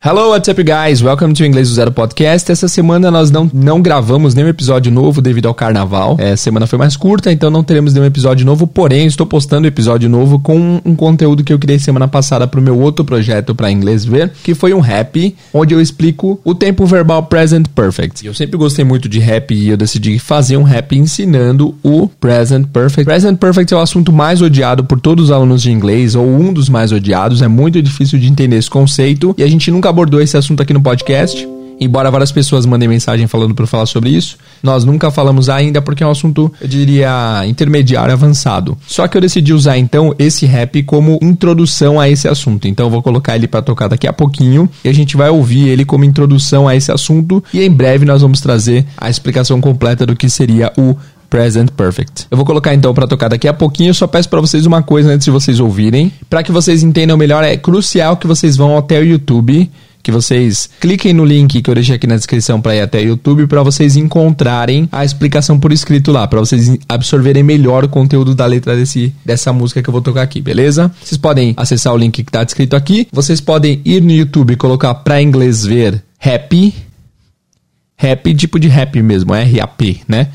Hello, what's up, guys? Welcome to Inglês do Zero Podcast. Essa semana nós não, não gravamos nenhum episódio novo devido ao carnaval. É, a semana foi mais curta, então não teremos nenhum episódio novo. Porém, estou postando episódio novo com um conteúdo que eu criei semana passada para o meu outro projeto para inglês ver, que foi um rap, onde eu explico o tempo verbal present perfect. Eu sempre gostei muito de rap e eu decidi fazer um rap ensinando o present perfect. Present perfect é o assunto mais odiado por todos os alunos de inglês, ou um dos mais odiados. É muito difícil de entender esse conceito e a gente nunca abordou esse assunto aqui no podcast. Embora várias pessoas mandem mensagem falando para falar sobre isso, nós nunca falamos ainda porque é um assunto, eu diria, intermediário avançado. Só que eu decidi usar então esse rap como introdução a esse assunto. Então eu vou colocar ele para tocar daqui a pouquinho e a gente vai ouvir ele como introdução a esse assunto e em breve nós vamos trazer a explicação completa do que seria o Present Perfect. Eu vou colocar então para tocar daqui a pouquinho. Eu só peço para vocês uma coisa antes de vocês ouvirem, para que vocês entendam melhor. É crucial que vocês vão até o YouTube que vocês cliquem no link que eu deixei aqui na descrição para ir até o YouTube para vocês encontrarem a explicação por escrito lá, para vocês absorverem melhor o conteúdo da letra desse, dessa música que eu vou tocar aqui, beleza? Vocês podem acessar o link que está descrito aqui. Vocês podem ir no YouTube e colocar para inglês ver happy, happy tipo de rap mesmo, R-A-P, né?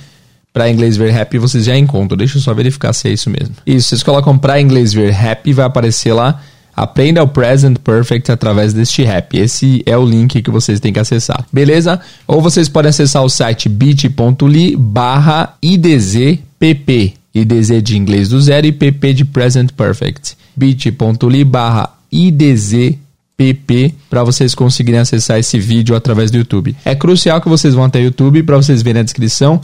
Para inglês ver happy vocês já encontram. Deixa eu só verificar se é isso mesmo. Isso, vocês colocam para inglês ver happy, vai aparecer lá Aprenda o Present Perfect através deste rap. Esse é o link que vocês têm que acessar. Beleza? Ou vocês podem acessar o site bit.ly barra idzpp. IDZ de inglês do zero e PP de Present Perfect. bit.ly barra idzpp para vocês conseguirem acessar esse vídeo através do YouTube. É crucial que vocês vão até o YouTube para vocês verem a descrição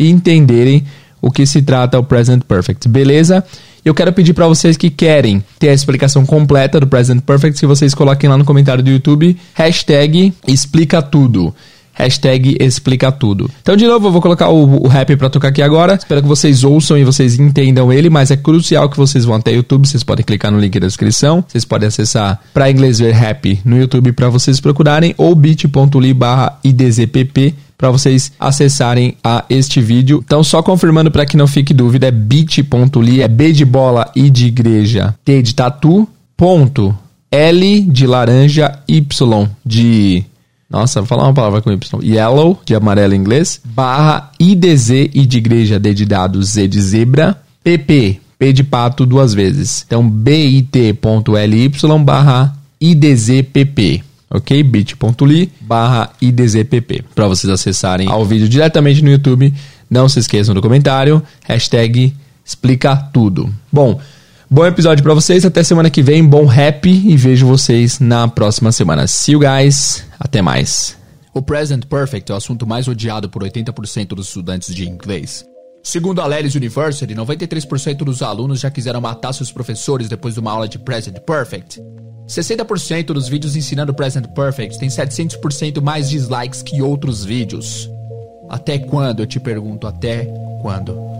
e entenderem o que se trata o Present Perfect. Beleza? Eu quero pedir para vocês que querem ter a explicação completa do Present Perfect que vocês coloquem lá no comentário do YouTube hashtag explica tudo. Hashtag explica tudo. Então, de novo, eu vou colocar o, o rap pra tocar aqui agora. Espero que vocês ouçam e vocês entendam ele, mas é crucial que vocês vão até o YouTube. Vocês podem clicar no link da descrição. Vocês podem acessar pra inglês ver rap no YouTube para vocês procurarem ou bit.ly barra idzpp para vocês acessarem a este vídeo. Então, só confirmando para que não fique dúvida, é bit.ly, é B de bola, I de igreja, T de tatu, ponto, L de laranja, Y de... Nossa, vou falar uma palavra com Y. Yellow, de amarelo em inglês, barra IDZ, I de igreja, D de dado, Z de zebra, PP, P de pato duas vezes. Então, bit.ly barra IDZPP ok? bit.ly barra idzpp para vocês acessarem ao vídeo diretamente no YouTube. Não se esqueçam do comentário, hashtag explica tudo. Bom, bom episódio para vocês, até semana que vem, bom rap e vejo vocês na próxima semana. See you guys, até mais. O Present Perfect é o assunto mais odiado por 80% dos estudantes de inglês. Segundo a Lelis University, 93% dos alunos já quiseram matar seus professores depois de uma aula de Present Perfect. 60% dos vídeos ensinando Present Perfect tem 700% mais dislikes que outros vídeos. Até quando? Eu te pergunto, até quando?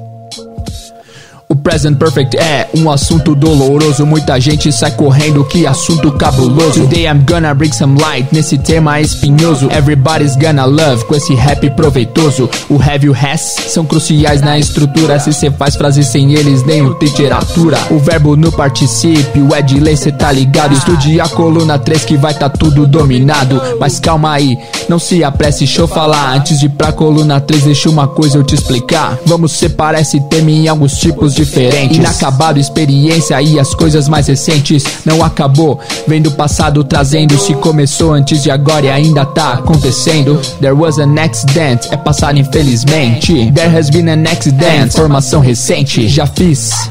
O present perfect é um assunto doloroso. Muita gente sai correndo, que assunto cabuloso. Today I'm gonna bring some light nesse tema espinhoso. Everybody's gonna love com esse rap proveitoso. O have you has são cruciais na estrutura. Se cê faz frases sem eles, nem o literatura. O verbo no particípio é de lei, cê tá ligado. Estude a coluna 3 que vai tá tudo dominado. Mas calma aí, não se apresse, deixa eu falar. Antes de ir pra coluna 3, deixa uma coisa eu te explicar. Vamos separar esse tema em alguns tipos de diferentes. Inacabado, experiência e as coisas mais recentes. Não acabou, vem do passado trazendo. Se começou antes de agora e ainda tá acontecendo. There was an accident, é passado infelizmente. There has been an accident, formação recente. Já fiz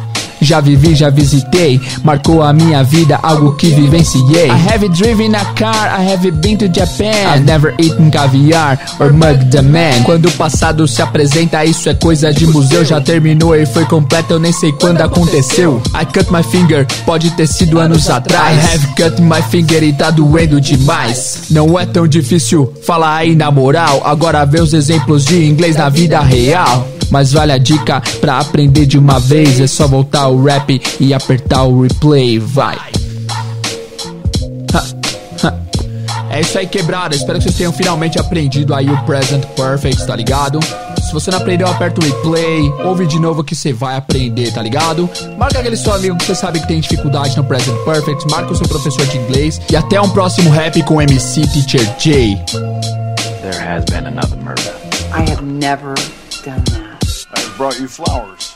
já vivi, já visitei, marcou a minha vida, algo que vivenciei. I have driven a car, I have been to Japan. I've never eaten caviar or mugged a man. Quando o passado se apresenta, isso é coisa de museu. Já terminou e foi completo, eu nem sei quando aconteceu. I cut my finger, pode ter sido anos atrás. I have cut my finger e tá doendo demais. Não é tão difícil falar aí na moral. Agora vê os exemplos de inglês na vida real. Mas vale a dica pra aprender de uma vez. É só voltar o rap e apertar o replay. Vai. Ha, ha. É isso aí, quebrada. Espero que vocês tenham finalmente aprendido aí o Present Perfect, tá ligado? Se você não aprendeu, aperta o replay, ouve de novo que você vai aprender, tá ligado? Marca aquele seu amigo que você sabe que tem dificuldade no Present Perfect, marca o seu professor de inglês e até um próximo rap com MC Teacher J. There has been another murder. I have never done that. Brought you flowers.